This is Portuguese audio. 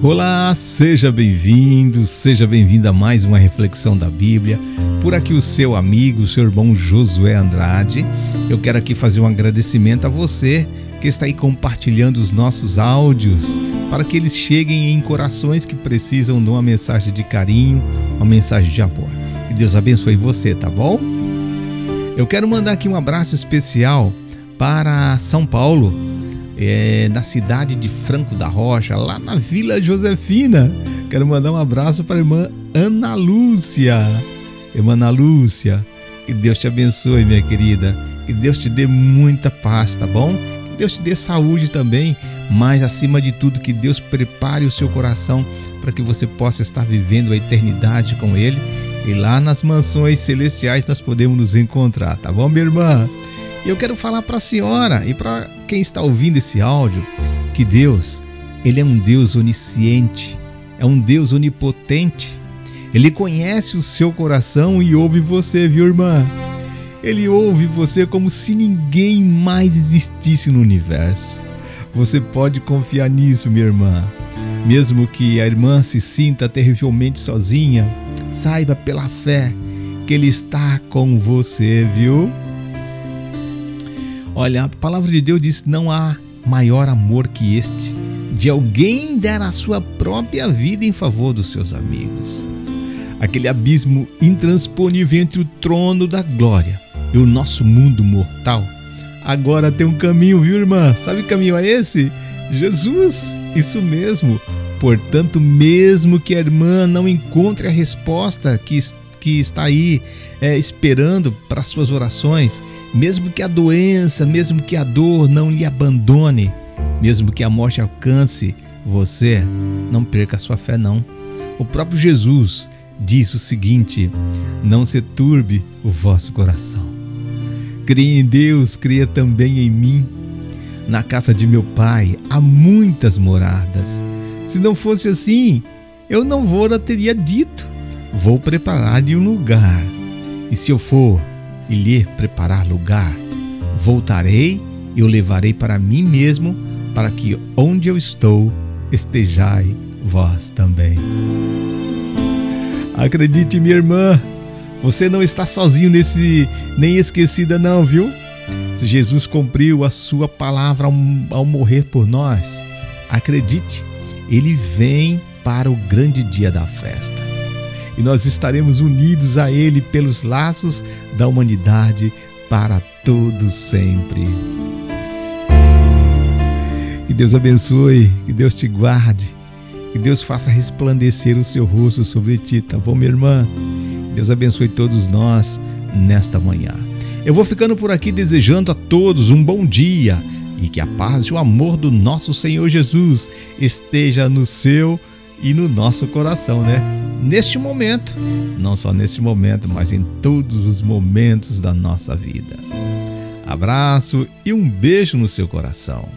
Olá, seja bem-vindo, seja bem-vinda a mais uma reflexão da Bíblia. Por aqui o seu amigo, o seu irmão Josué Andrade. Eu quero aqui fazer um agradecimento a você que está aí compartilhando os nossos áudios para que eles cheguem em corações que precisam de uma mensagem de carinho, uma mensagem de amor. E Deus abençoe você, tá bom? Eu quero mandar aqui um abraço especial para São Paulo, é, na cidade de Franco da Rocha, lá na Vila Josefina. Quero mandar um abraço para a irmã Ana Lúcia. Irmã Ana Lúcia, que Deus te abençoe, minha querida. Que Deus te dê muita paz, tá bom? Que Deus te dê saúde também, mas acima de tudo, que Deus prepare o seu coração para que você possa estar vivendo a eternidade com Ele. E lá nas mansões celestiais nós podemos nos encontrar, tá bom, minha irmã? Eu quero falar para a senhora e para quem está ouvindo esse áudio que Deus, ele é um Deus onisciente, é um Deus onipotente. Ele conhece o seu coração e ouve você, viu, irmã? Ele ouve você como se ninguém mais existisse no universo. Você pode confiar nisso, minha irmã. Mesmo que a irmã se sinta terrivelmente sozinha, saiba pela fé que Ele está com você, viu? Olha, a palavra de Deus diz: não há maior amor que este, de alguém dar a sua própria vida em favor dos seus amigos. Aquele abismo intransponível entre o trono da glória e o nosso mundo mortal. Agora tem um caminho, viu, irmã? Sabe que caminho é esse? Jesus, isso mesmo. Portanto, mesmo que a irmã não encontre a resposta que está que está aí é, esperando para suas orações, mesmo que a doença, mesmo que a dor não lhe abandone, mesmo que a morte alcance você, não perca a sua fé não. O próprio Jesus diz o seguinte: Não se turbe o vosso coração. Creia em Deus, creia também em mim. Na casa de meu pai há muitas moradas. Se não fosse assim, eu não vou teria dito Vou preparar-lhe um lugar. E se eu for e lhe preparar lugar, voltarei e o levarei para mim mesmo, para que onde eu estou estejai vós também. Acredite, minha irmã, você não está sozinho nesse nem esquecida não, viu? Se Jesus cumpriu a sua palavra ao, ao morrer por nós, acredite, ele vem para o grande dia da festa e nós estaremos unidos a Ele pelos laços da humanidade para todos sempre. Que Deus abençoe, que Deus te guarde, que Deus faça resplandecer o seu rosto sobre ti, tá bom, minha irmã? Deus abençoe todos nós nesta manhã. Eu vou ficando por aqui desejando a todos um bom dia e que a paz e o amor do nosso Senhor Jesus esteja no seu e no nosso coração, né? Neste momento, não só neste momento, mas em todos os momentos da nossa vida. Abraço e um beijo no seu coração.